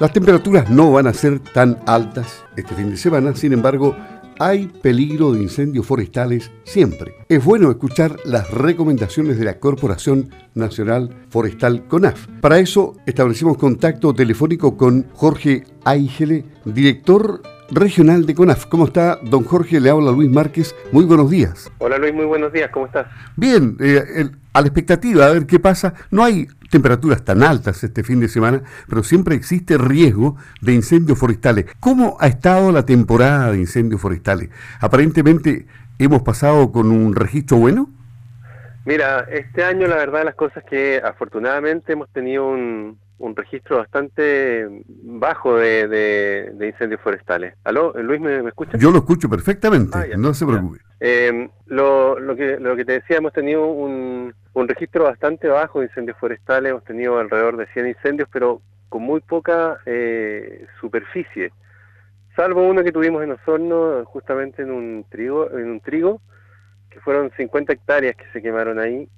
Las temperaturas no van a ser tan altas este fin de semana, sin embargo, hay peligro de incendios forestales siempre. Es bueno escuchar las recomendaciones de la Corporación Nacional Forestal CONAF. Para eso establecimos contacto telefónico con Jorge Aigele, director regional de CONAF. ¿Cómo está, don Jorge? Le habla Luis Márquez. Muy buenos días. Hola Luis, muy buenos días. ¿Cómo estás? Bien, eh, a la expectativa, a ver qué pasa. No hay temperaturas tan altas este fin de semana, pero siempre existe riesgo de incendios forestales. ¿Cómo ha estado la temporada de incendios forestales? Aparentemente hemos pasado con un registro bueno. Mira, este año la verdad las cosas que afortunadamente hemos tenido un, un registro bastante bajo de, incendios forestales. ¿Aló, Luis, me, escucha? Yo lo escucho perfectamente, ah, no se preocupe. Eh, lo, lo, que, lo que te decía, hemos tenido un, un registro bastante bajo de incendios forestales, hemos tenido alrededor de 100 incendios, pero con muy poca eh, superficie, salvo uno que tuvimos en Osorno, justamente en un trigo, en un trigo, que fueron 50 hectáreas que se quemaron ahí,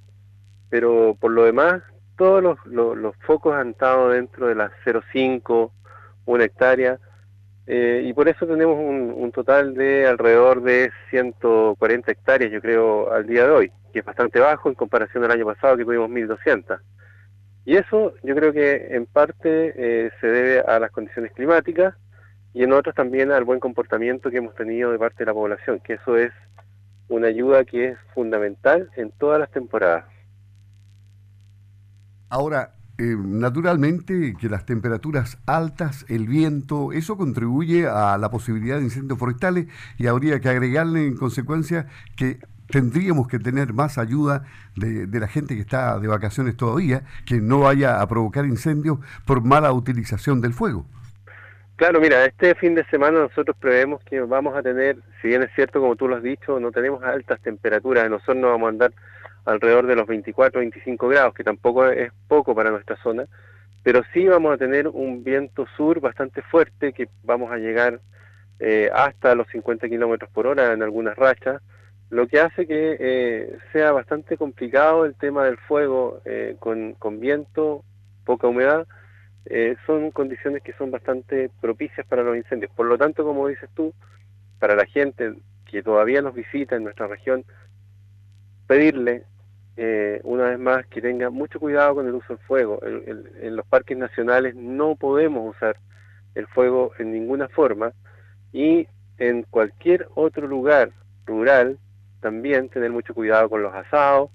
pero por lo demás todos los, focos han estado dentro de las 0,5, una hectárea, eh, y por eso tenemos un, total de alrededor de 140 hectáreas, yo creo, al día de hoy, que es bastante bajo en comparación al año pasado que tuvimos 1.200. Y eso yo creo que en parte eh, se debe a las condiciones climáticas y en otras también al buen comportamiento que hemos tenido de parte de la población, que eso es una ayuda que es fundamental en todas las temporadas. Ahora, eh, naturalmente que las temperaturas altas, el viento, eso contribuye a la posibilidad de incendios forestales y habría que agregarle en consecuencia que tendríamos que tener más ayuda de, la gente que está de vacaciones todavía, que no vaya a provocar incendios por mala utilización del fuego. Claro, mira, este fin de semana nosotros prevemos que vamos a tener, si bien es cierto, como tú lo has dicho, no tenemos altas temperaturas, nosotros no vamos a andar alrededor de los 24 25 grados, que tampoco es poco para nuestra zona, pero sí vamos a tener un viento sur bastante fuerte, que vamos a llegar eh, hasta los 50 kilómetros por hora en algunas rachas, lo que hace que eh, sea bastante complicado el tema del fuego eh, con, con, viento, poca humedad, son condiciones que son bastante propicias para los incendios. Por lo tanto, como dices tú, para la gente que todavía nos visita en nuestra región, pedirle eh, una vez más que tenga mucho cuidado con el uso del fuego. en los parques nacionales no podemos usar el fuego en ninguna forma y en cualquier otro lugar rural también tener mucho cuidado con los asados,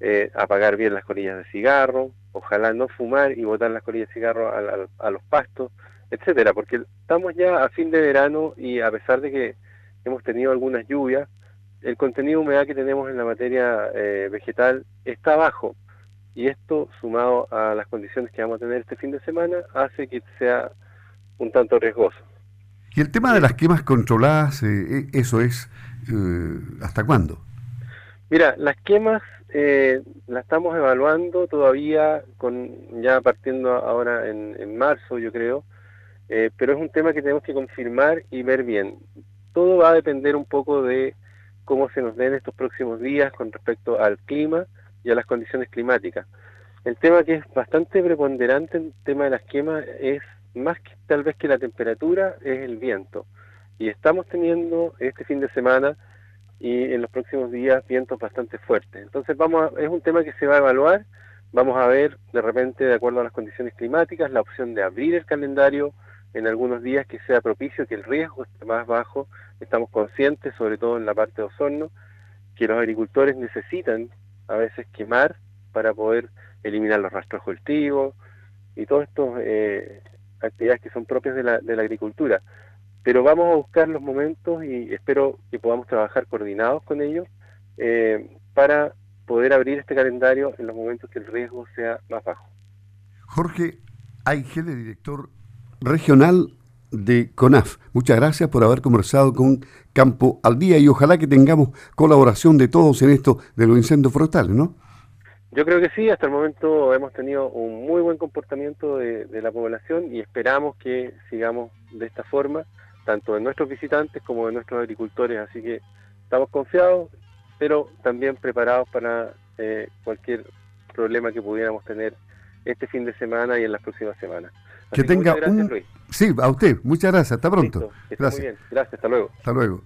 eh, apagar bien las colillas de cigarro, ojalá no fumar y botar las colillas de cigarro a los pastos, etcétera, porque estamos ya a fin de verano y a pesar de que hemos tenido algunas lluvias, el contenido de humedad que tenemos en la materia eh, vegetal está bajo y esto sumado a las condiciones que vamos a tener este fin de semana hace que sea un tanto riesgoso. Y el tema de las quemas controladas, eh, eh, eso es, ¿hasta cuándo? Mira, las quemas las estamos evaluando todavía, con ya partiendo ahora en, en marzo, yo creo, pero es un tema que tenemos que confirmar y ver bien. Todo va a depender un poco de cómo se nos den estos próximos días con respecto al clima y a las condiciones climáticas. El tema que es bastante preponderante en el tema de las quemas es más que tal vez que la temperatura, es el viento. Y estamos teniendo este fin de semana y en los próximos días vientos bastante fuertes. Entonces vamos es un tema que se va a evaluar, vamos a ver de repente de acuerdo a las condiciones climáticas la opción de abrir el calendario en algunos días que sea propicio, que el riesgo esté más bajo. Estamos conscientes, sobre todo en la parte de Osorno, que los agricultores necesitan a veces quemar para poder eliminar los rastros cultivos y todas estas eh, actividades que son propias de la, de la agricultura. Pero vamos a buscar los momentos y espero que podamos trabajar coordinados con ellos eh, para poder abrir este calendario en los momentos que el riesgo sea más bajo. Jorge Aigele, director regional de CONAF. Muchas gracias por haber conversado con Campo al Día y ojalá que tengamos colaboración de todos en esto de los incendios forestales, ¿no? Yo creo que sí, hasta el momento hemos tenido un muy buen comportamiento de, la población y esperamos que sigamos de esta forma, tanto de nuestros visitantes como de nuestros agricultores, así que estamos confiados, pero también preparados para eh, cualquier problema que pudiéramos tener este fin de semana y en las próximas semanas. Que tenga un... Sí, a usted. Muchas gracias. Hasta pronto. gracias. Muy bien. Gracias. Hasta luego. Hasta luego.